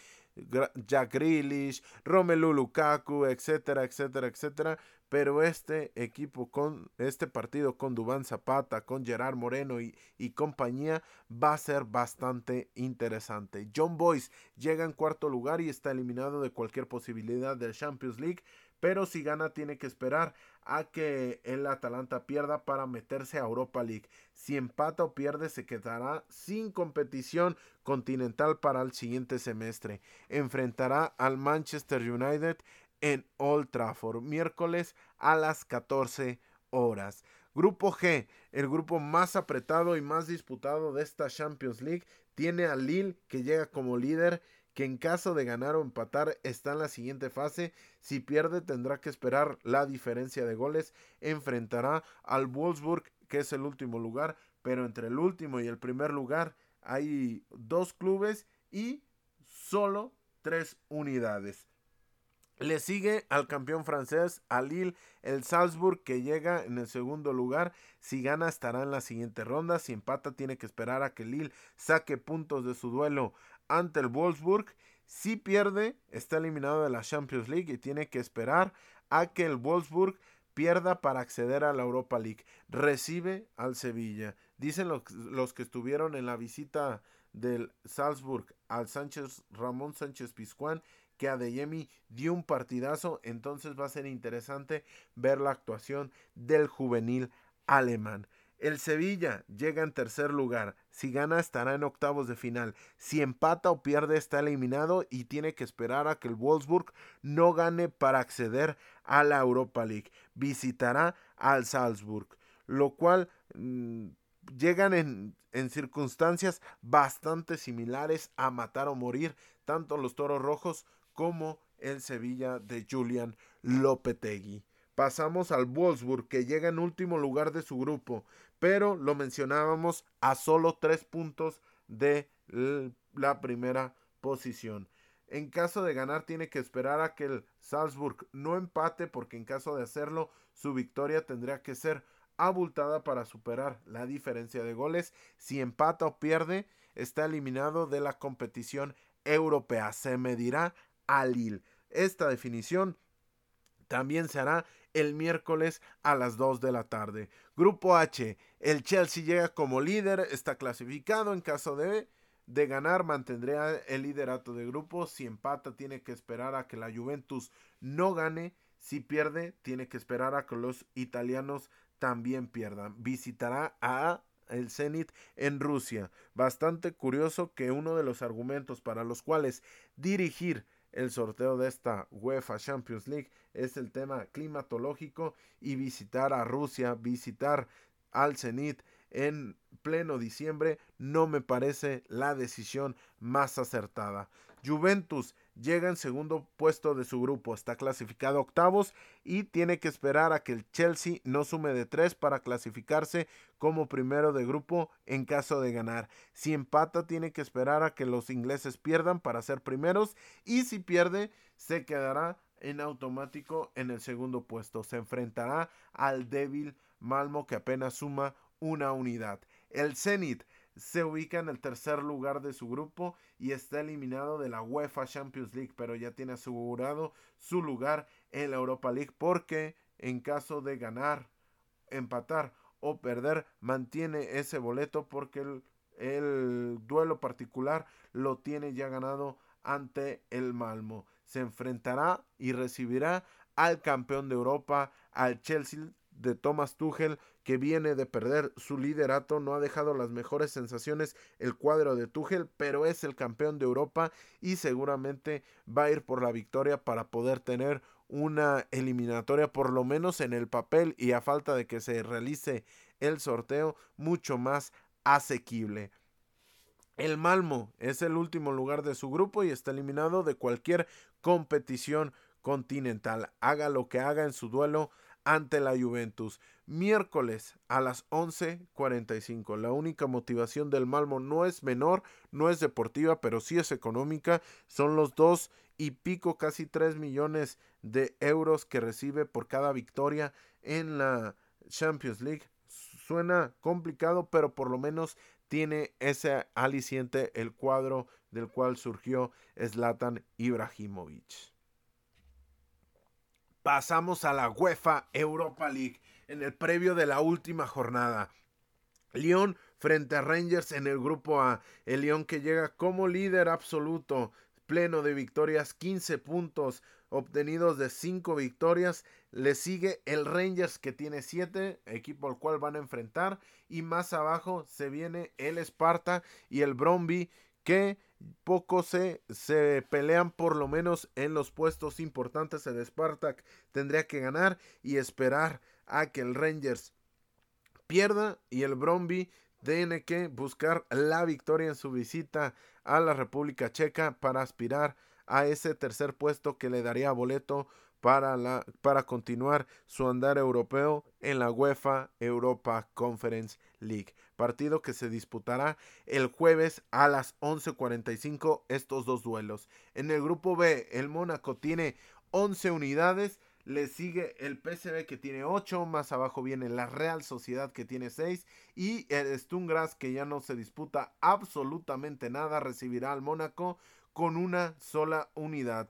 Speaker 1: Jack Grealish, Romelu Lukaku, etcétera, etcétera, etcétera. Pero este equipo con este partido con Dubán Zapata, con Gerard Moreno y, y compañía va a ser bastante interesante. John Boyce llega en cuarto lugar y está eliminado de cualquier posibilidad del Champions League pero si gana tiene que esperar a que el Atalanta pierda para meterse a Europa League. Si empata o pierde se quedará sin competición continental para el siguiente semestre. Enfrentará al Manchester United en Old Trafford miércoles a las 14 horas. Grupo G, el grupo más apretado y más disputado de esta Champions League, tiene a Lille que llega como líder que en caso de ganar o empatar está en la siguiente fase. Si pierde tendrá que esperar la diferencia de goles. Enfrentará al Wolfsburg, que es el último lugar, pero entre el último y el primer lugar hay dos clubes y solo tres unidades. Le sigue al campeón francés, a Lille, el Salzburg, que llega en el segundo lugar. Si gana, estará en la siguiente ronda. Si empata, tiene que esperar a que Lille saque puntos de su duelo ante el Wolfsburg. Si pierde, está eliminado de la Champions League y tiene que esperar a que el Wolfsburg pierda para acceder a la Europa League. Recibe al Sevilla. Dicen los, que estuvieron en la visita del Salzburg al Sánchez Ramón Sánchez Pizjuán que Adeyemi dio un partidazo, entonces va a ser interesante ver la actuación del juvenil alemán. El Sevilla llega en tercer lugar. Si gana estará en octavos de final. Si empata o pierde está eliminado y tiene que esperar a que el Wolfsburg no gane para acceder a la Europa League. Visitará al Salzburg, lo cual mm, llegan en, en circunstancias bastante similares a matar o morir tanto los Toros Rojos como el Sevilla de Julian Lopetegui. Pasamos al Wolfsburg, que llega en último lugar de su grupo, pero lo mencionábamos a solo tres puntos de la primera posición. En caso de ganar, tiene que esperar a que el Salzburg no empate, porque en caso de hacerlo, su victoria tendría que ser abultada para superar la diferencia de goles. Si empata o pierde, está eliminado de la competición europea. Se medirá a Lille. Esta definición también se hará el miércoles a las 2 de la tarde. Grupo H, el Chelsea llega como líder, está clasificado en caso de de ganar mantendría el liderato de grupo. Si empata tiene que esperar a que la Juventus no gane. Si pierde tiene que esperar a que los italianos también pierdan. Visitará a el Zenit en Rusia. Bastante curioso que uno de los argumentos para los cuales dirigir el sorteo de esta UEFA Champions League es el tema climatológico y visitar a Rusia, visitar al Zenit en pleno diciembre no me parece la decisión más acertada. Juventus llega en segundo puesto de su grupo, está clasificado octavos y tiene que esperar a que el Chelsea no sume de tres para clasificarse como primero de grupo en caso de ganar. Si empata tiene que esperar a que los ingleses pierdan para ser primeros y si pierde se quedará en automático en el segundo puesto. Se enfrentará al débil Malmo que apenas suma una unidad. El Zenit se ubica en el tercer lugar de su grupo y está eliminado de la UEFA Champions League, pero ya tiene asegurado su lugar en la Europa League porque en caso de ganar, empatar o perder, mantiene ese boleto porque el, el duelo particular lo tiene ya ganado ante el Malmo. Se enfrentará y recibirá al campeón de Europa, al Chelsea de Thomas Tuchel, que viene de perder su liderato, no ha dejado las mejores sensaciones el cuadro de Tuchel, pero es el campeón de Europa y seguramente va a ir por la victoria para poder tener una eliminatoria por lo menos en el papel y a falta de que se realice el sorteo mucho más asequible. El Malmo es el último lugar de su grupo y está eliminado de cualquier competición continental. Haga lo que haga en su duelo ante la Juventus. Miércoles a las 11:45. La única motivación del Malmo no es menor, no es deportiva, pero sí es económica. Son los dos y pico, casi 3 millones de euros que recibe por cada victoria en la Champions League. Suena complicado, pero por lo menos tiene ese aliciente el cuadro del cual surgió Zlatan Ibrahimovic. Pasamos a la UEFA Europa League en el previo de la última jornada. Lyon frente a Rangers en el grupo A. El Lyon que llega como líder absoluto, pleno de victorias, 15 puntos obtenidos de 5 victorias. Le sigue el Rangers que tiene 7, equipo al cual van a enfrentar. Y más abajo se viene el Sparta y el Bromby que poco se, se pelean por lo menos en los puestos importantes. El Spartak tendría que ganar y esperar a que el Rangers pierda y el Bromby tiene que buscar la victoria en su visita a la República Checa para aspirar a ese tercer puesto que le daría boleto para, para continuar su andar europeo en la UEFA Europa Conference League. Partido que se disputará el jueves a las 11:45 estos dos duelos. En el grupo B, el Mónaco tiene 11 unidades. Le sigue el PSV que tiene 8, más abajo viene la Real Sociedad que tiene 6 y el Stungras que ya no se disputa absolutamente nada recibirá al Mónaco con una sola unidad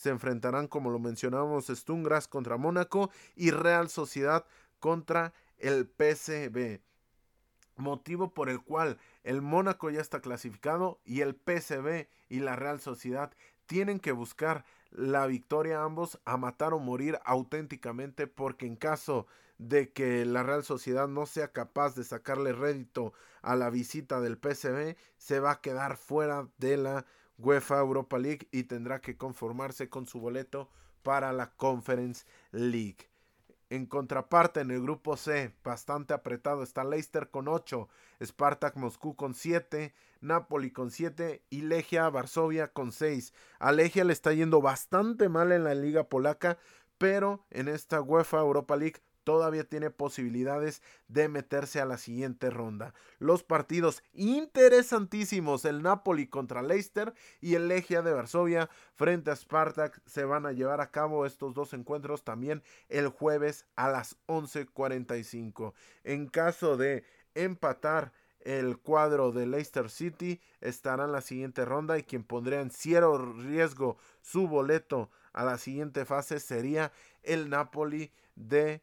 Speaker 1: se enfrentarán, como lo mencionábamos, Stungras contra Mónaco y Real Sociedad contra el PSV. Motivo por el cual el Mónaco ya está clasificado y el PSV y la Real Sociedad tienen que buscar la victoria ambos a matar o morir auténticamente porque en caso de que la Real Sociedad no sea capaz de sacarle rédito a la visita del PSV se va a quedar fuera de la UEFA Europa League y tendrá que conformarse con su boleto para la Conference League. En contraparte, en el grupo C, bastante apretado, está Leicester con 8, Spartak Moscú con 7, Napoli con 7 y Legia Varsovia con 6. A Legia le está yendo bastante mal en la liga polaca, pero en esta UEFA Europa League todavía tiene posibilidades de meterse a la siguiente ronda. Los partidos interesantísimos, el Napoli contra Leicester y el Legia de Varsovia frente a Spartak se van a llevar a cabo estos dos encuentros también el jueves a las 11:45. En caso de empatar el cuadro de Leicester City estará en la siguiente ronda y quien pondría en cierto riesgo su boleto a la siguiente fase sería el Napoli de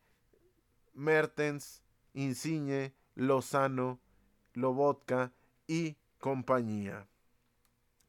Speaker 1: Mertens, Insigne, Lozano, Lobotka y compañía.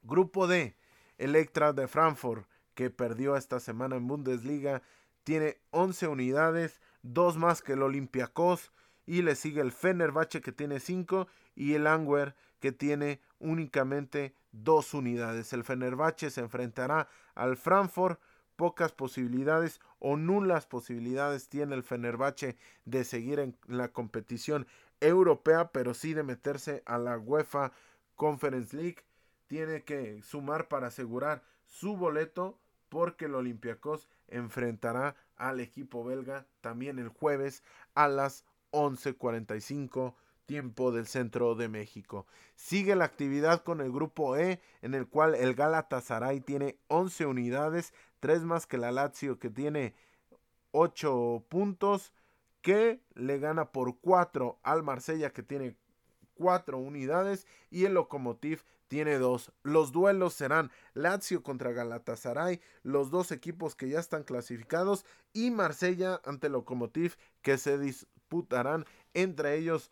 Speaker 1: Grupo D, Electra de Frankfurt, que perdió esta semana en Bundesliga, tiene 11 unidades, dos más que el Olympiacos, y le sigue el Fenerbahce que tiene 5 y el Angwer que tiene únicamente dos unidades. El Fenerbahce se enfrentará al Frankfurt. Pocas posibilidades o nulas posibilidades tiene el Fenerbahce de seguir en la competición europea, pero sí de meterse a la UEFA Conference League. Tiene que sumar para asegurar su boleto porque el Olympiacos enfrentará al equipo belga también el jueves a las 11:45 tiempo del centro de México. Sigue la actividad con el grupo E, en el cual el Galatasaray tiene 11 unidades, 3 más que la Lazio que tiene 8 puntos, que le gana por 4 al Marsella que tiene 4 unidades y el Lokomotiv tiene 2. Los duelos serán Lazio contra Galatasaray, los dos equipos que ya están clasificados y Marsella ante Lokomotiv que se disputarán entre ellos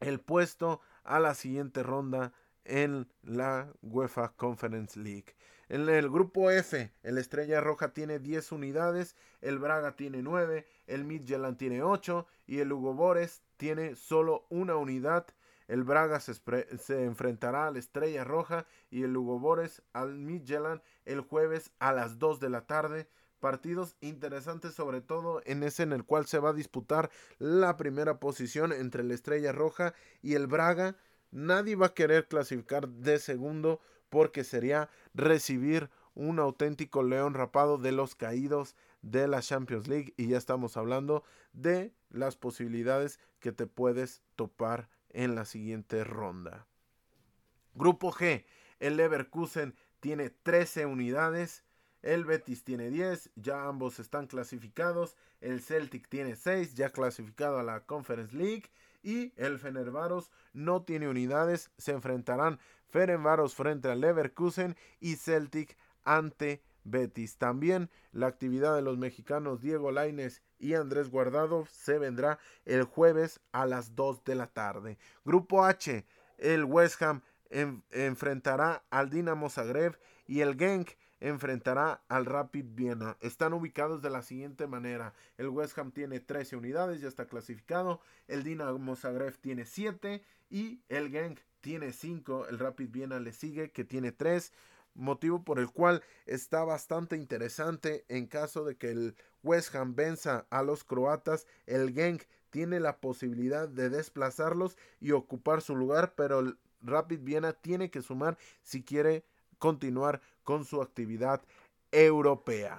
Speaker 1: el puesto a la siguiente ronda en la UEFA Conference League. En el grupo F, el Estrella Roja tiene 10 unidades, el Braga tiene 9, el Midtjylland tiene 8 y el Hugo Bores tiene solo una unidad. El Braga se, enfrentará al Estrella Roja y el Hugo Bores al Midtjylland el jueves a las 2 de la tarde partidos interesantes sobre todo en ese en el cual se va a disputar la primera posición entre la Estrella Roja y el Braga. Nadie va a querer clasificar de segundo porque sería recibir un auténtico león rapado de los caídos de la Champions League y ya estamos hablando de las posibilidades que te puedes topar en la siguiente ronda. Grupo G, el Leverkusen tiene 13 unidades, el Betis tiene 10, ya ambos están clasificados. El Celtic tiene 6, ya clasificado a la Conference League. Y el Fenervaros no tiene unidades. Se enfrentarán Fenervaros frente al Leverkusen y Celtic ante Betis. También la actividad de los mexicanos Diego Laines y Andrés Guardado se vendrá el jueves a las 2 de la tarde. Grupo H, el West Ham enfrentará al Dinamo Zagreb y el Genk enfrentará al Rapid Viena. Están ubicados de la siguiente manera. El West Ham tiene 13 unidades, ya está clasificado. El Dinamo Zagreb tiene 7 y el Genk tiene 5. El Rapid Viena le sigue que tiene 3. Motivo por el cual está bastante interesante en caso de que el West Ham venza a los croatas. El Genk tiene la posibilidad de desplazarlos y ocupar su lugar, pero el Rapid Viena tiene que sumar si quiere continuar con su actividad europea.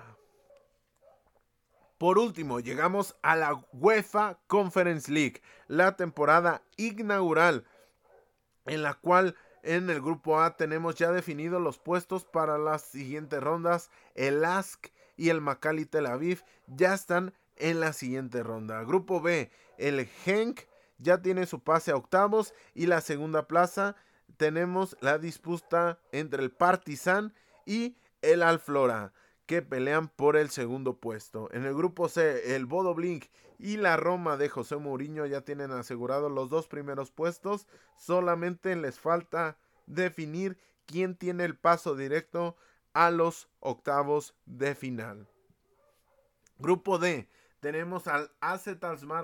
Speaker 1: Por último, llegamos a la UEFA Conference League, la temporada inaugural en la cual en el grupo A tenemos ya definidos los puestos para las siguientes rondas. El Ask y el Maccabi Tel Aviv ya están en la siguiente ronda. Grupo B, el Genk ya tiene su pase a octavos y la segunda plaza tenemos la disputa entre el Partizan y el Alflora que pelean por el segundo puesto. En el grupo C, el Bodo Blink y la Roma de José Mourinho ya tienen asegurados los dos primeros puestos. Solamente les falta definir quién tiene el paso directo a los octavos de final. Grupo D, tenemos al AC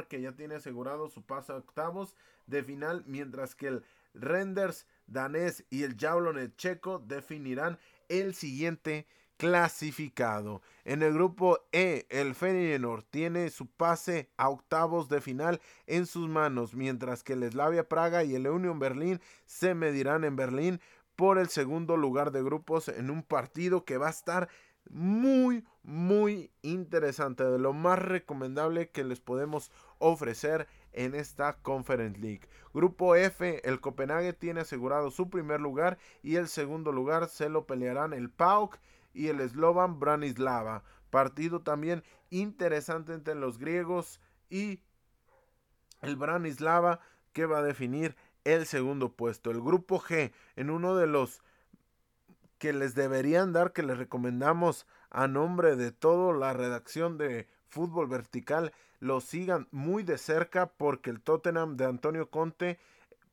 Speaker 1: que ya tiene asegurado su paso a octavos de final, mientras que el Renders danés y el Jablonec checo definirán el siguiente clasificado. En el grupo E, el Feyenoord tiene su pase a octavos de final en sus manos, mientras que el Slavia Praga y el Union Berlin se medirán en Berlín por el segundo lugar de grupos en un partido que va a estar muy muy interesante de lo más recomendable que les podemos ofrecer en esta Conference League. Grupo F, el Copenhague tiene asegurado su primer lugar y el segundo lugar se lo pelearán el PAOK y el Slovan Branislava. Partido también interesante entre los griegos y el Branislava que va a definir el segundo puesto. El grupo G en uno de los que les deberían dar, que les recomendamos a nombre de toda la redacción de Fútbol Vertical, lo sigan muy de cerca porque el Tottenham de Antonio Conte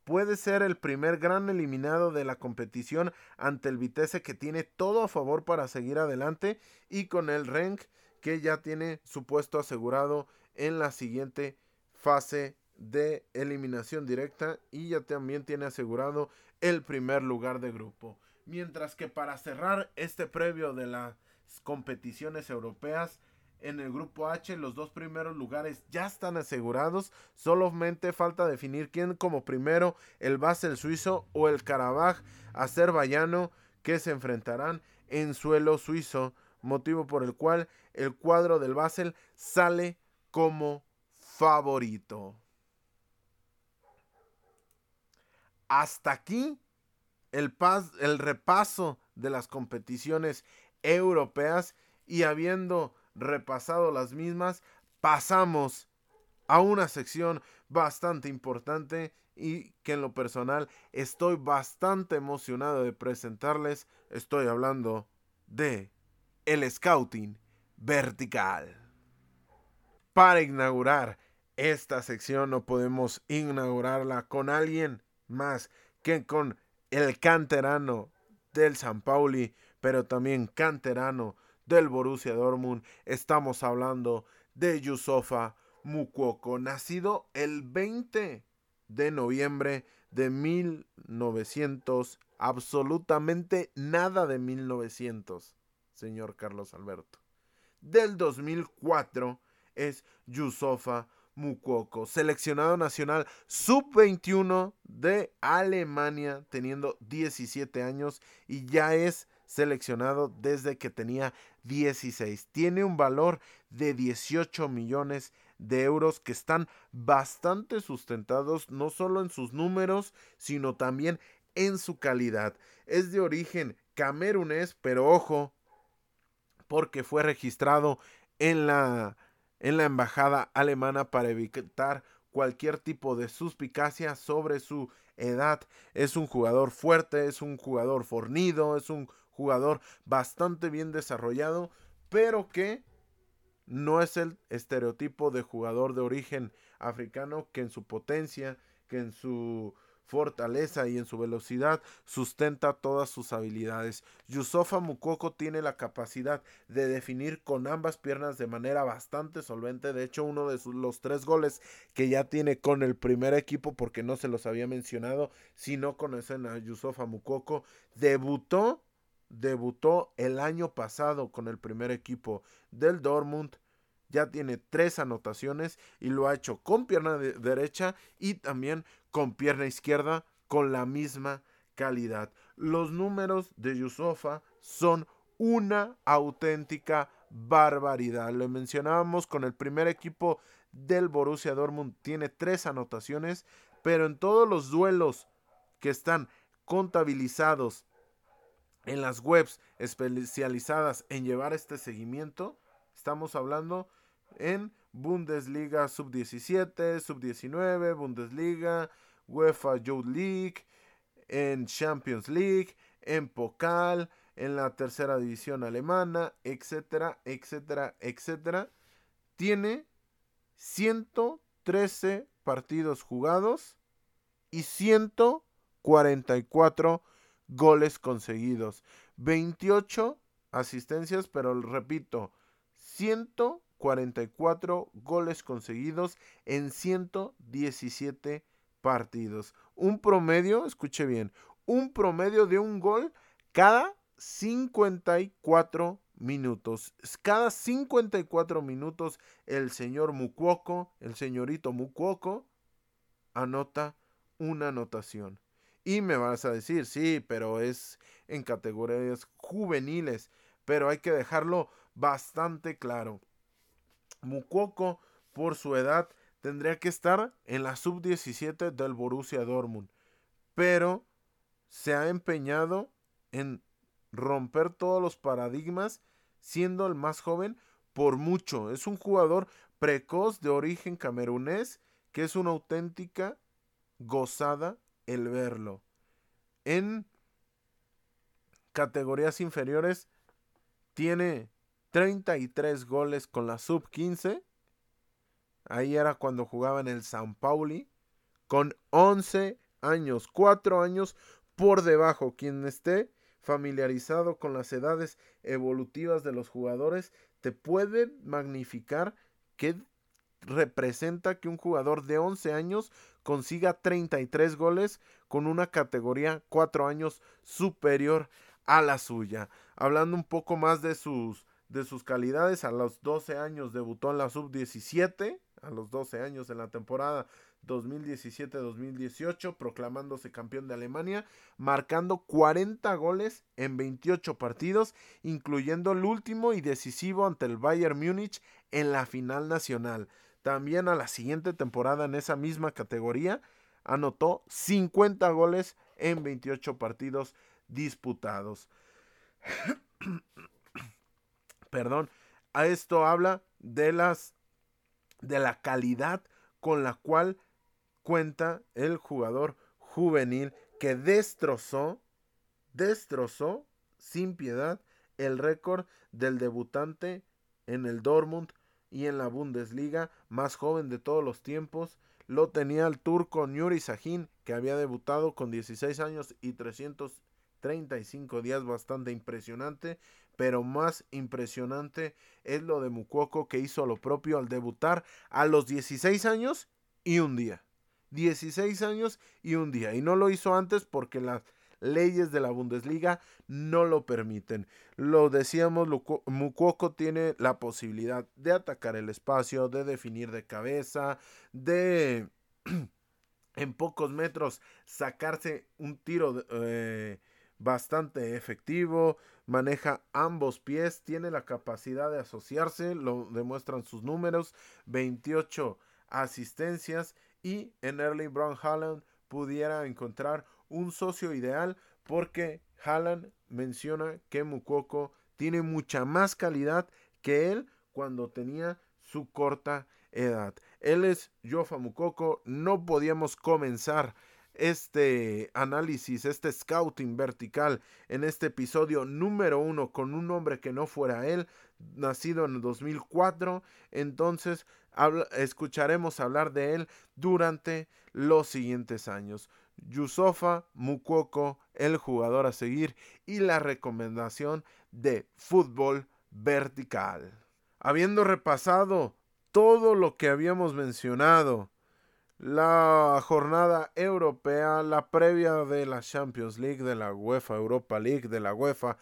Speaker 1: puede ser el primer gran eliminado de la competición ante el Vitesse que tiene todo a favor para seguir adelante y con el Renk que ya tiene su puesto asegurado en la siguiente fase de eliminación directa y ya también tiene asegurado el primer lugar de grupo. Mientras que para cerrar este previo de las competiciones europeas, en el grupo H los dos primeros lugares ya están asegurados. Solamente falta definir quién como primero, el Basel suizo o el Karabaj azerbaiyano que se enfrentarán en suelo suizo. Motivo por el cual el cuadro del Basel sale como favorito. Hasta aquí el, el repaso de las competiciones europeas y habiendo repasado las mismas, pasamos a una sección bastante importante y que en lo personal estoy bastante emocionado de presentarles. Estoy hablando de el scouting vertical. Para inaugurar esta sección no podemos inaugurarla con alguien más que con el canterano del San Pauli, pero también canterano del Borussia Dortmund. Estamos hablando de Yusofa Mukwoko, nacido el 20 de noviembre de 1900, absolutamente nada de 1900, señor Carlos Alberto. Del 2004 es Yusofa Mukwoko, seleccionado nacional sub-21 de Alemania, teniendo 17 años y ya es seleccionado desde que tenía 16. Tiene un valor de 18 millones de euros que están bastante sustentados no solo en sus números, sino también en su calidad. Es de origen camerunés, pero ojo, porque fue registrado en la, en la embajada alemana para evitar cualquier tipo de suspicacia sobre su edad. Es un jugador fuerte, es un jugador fornido, es un jugador bastante bien desarrollado, pero que no es el estereotipo de jugador de origen africano que en su potencia, que en su fortaleza y en su velocidad sustenta todas sus habilidades. Yusofa Mukoko tiene la capacidad de definir con ambas piernas de manera bastante solvente. De hecho, uno de los tres goles que ya tiene con el primer equipo, porque no se los había mencionado, si no conocen a Yusofa Mukoko, debutó debutó el año pasado con el primer equipo del Dortmund. Ya tiene tres anotaciones y lo ha hecho con pierna derecha y también con pierna izquierda con la misma calidad. Los números de Yusofa son una auténtica barbaridad. Lo mencionábamos con el primer equipo del Borussia Dortmund. Tiene tres anotaciones, pero en todos los duelos que están contabilizados en las webs especializadas en llevar este seguimiento, estamos hablando en Bundesliga sub-17, sub-19, Bundesliga, UEFA Youth League, en Champions League, en Pokal, en la tercera división alemana, etcétera, etcétera, etcétera. Tiene 113 partidos jugados y 144 goles conseguidos, 28 asistencias, pero repito, 144 goles conseguidos en 117 partidos. Un promedio, escuche bien, un promedio de un gol cada 54 minutos. Cada 54 minutos el señor Mucuoco, el señorito Mucuoco, anota una anotación. Y me vas a decir, sí, pero es en categorías juveniles. Pero hay que dejarlo bastante claro. Mukoko, por su edad, tendría que estar en la sub-17 del Borussia Dortmund. Pero se ha empeñado en romper todos los paradigmas, siendo el más joven por mucho. Es un jugador precoz de origen camerunés que es una auténtica gozada el verlo. En categorías inferiores tiene 33 goles con la sub 15. Ahí era cuando jugaba en el San Pauli. Con 11 años, 4 años por debajo. Quien esté familiarizado con las edades evolutivas de los jugadores te puede magnificar que representa que un jugador de 11 años consiga 33 goles con una categoría 4 años superior a la suya. Hablando un poco más de sus de sus calidades. A los 12 años debutó en la sub-17, a los 12 años en la temporada 2017-2018, proclamándose campeón de Alemania, marcando 40 goles en 28 partidos, incluyendo el último y decisivo ante el Bayern Múnich en la final nacional. También a la siguiente temporada en esa misma categoría anotó 50 goles en 28 partidos disputados. <coughs> perdón, a esto habla de las de la calidad con la cual cuenta el jugador juvenil que destrozó, destrozó sin piedad el récord del debutante en el Dortmund y en la Bundesliga más joven de todos los tiempos. Lo tenía el turco Nuri Sahin, que había debutado con 16 años y 335 días, bastante impresionante pero más impresionante es lo de Mucuoco que hizo lo propio al debutar a los 16 años y un día. 16 años y un día. Y no lo hizo antes porque las leyes de la Bundesliga no lo permiten. Lo decíamos, Mucuoco tiene la posibilidad de atacar el espacio, de definir de cabeza, de <clears throat> en pocos metros sacarse un tiro eh, bastante efectivo, maneja ambos pies, tiene la capacidad de asociarse, lo demuestran sus números, 28 asistencias y en Early Brown Haaland pudiera encontrar un socio ideal porque Haaland menciona que Mukoko tiene mucha más calidad que él cuando tenía su corta edad. Él es Jofa Mukoko, no podíamos comenzar este análisis, este scouting vertical en este episodio número uno con un hombre que no fuera él, nacido en el 2004. Entonces escucharemos hablar de él durante los siguientes años. Yusofa Mukoko, el jugador a seguir y la recomendación de fútbol vertical. Habiendo repasado todo lo que habíamos mencionado la jornada europea, la previa de la Champions League, de la UEFA Europa League, de la UEFA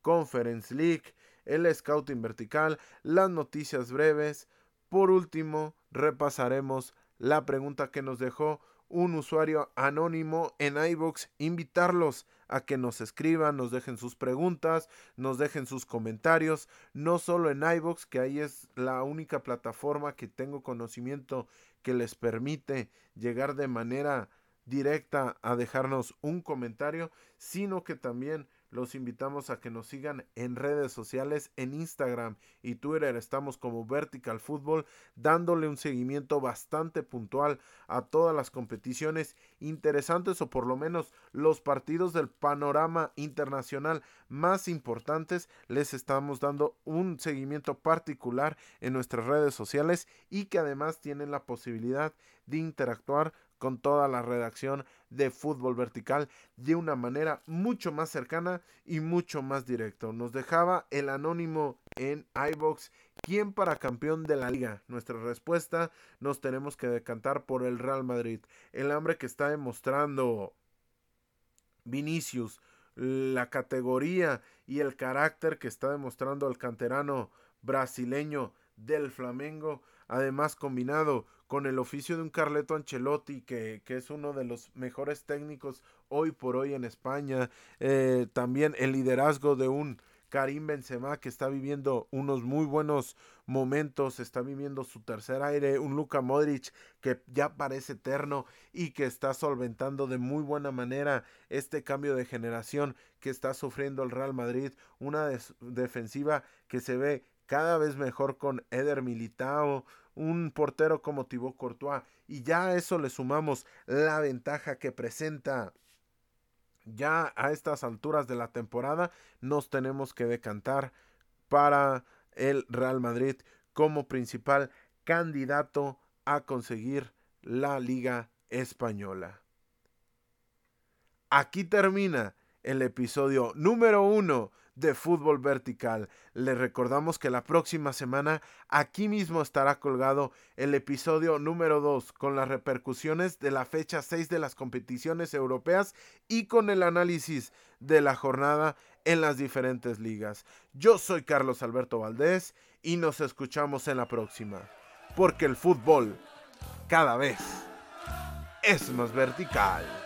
Speaker 1: Conference League, el scouting vertical, las noticias breves. Por último, repasaremos la pregunta que nos dejó un usuario anónimo en iBox, invitarlos a que nos escriban, nos dejen sus preguntas, nos dejen sus comentarios, no solo en iBox, que ahí es la única plataforma que tengo conocimiento que les permite llegar de manera directa a dejarnos un comentario, sino que también los invitamos a que nos sigan en redes sociales, en Instagram y Twitter estamos como Vertical Football, dándole un seguimiento bastante puntual a todas las competiciones interesantes o por lo menos los partidos del panorama internacional más importantes. Les estamos dando un seguimiento particular en nuestras redes sociales y que además tienen la posibilidad de interactuar con toda la redacción de fútbol vertical de una manera mucho más cercana y mucho más directo. Nos dejaba el anónimo en iBox. ¿Quién para campeón de la liga? Nuestra respuesta nos tenemos que decantar por el Real Madrid. El hambre que está demostrando Vinicius, la categoría y el carácter que está demostrando el canterano brasileño del Flamengo, además combinado con el oficio de un Carleto Ancelotti, que, es uno de los mejores técnicos hoy por hoy en España, eh, también el liderazgo de un Karim Benzema que está viviendo unos muy buenos momentos, está viviendo su tercer aire, un Luka Modric que ya parece eterno y que está solventando de muy buena manera este cambio de generación que está sufriendo el Real Madrid, una defensiva que se ve cada vez mejor con Eder Militao, un portero como Thibaut Courtois y ya a eso le sumamos la ventaja que presenta ya a estas alturas de la temporada nos tenemos que decantar para el Real Madrid como principal candidato a conseguir la Liga Española. Aquí termina el episodio número uno de Fútbol Vertical. Les recordamos que la próxima semana aquí mismo estará colgado el episodio número 2 con las repercusiones de la fecha 6 de las competiciones europeas y con el análisis de la jornada en las diferentes ligas. Yo soy Carlos Alberto Valdés y nos escuchamos en la próxima. Porque el fútbol cada vez es más vertical.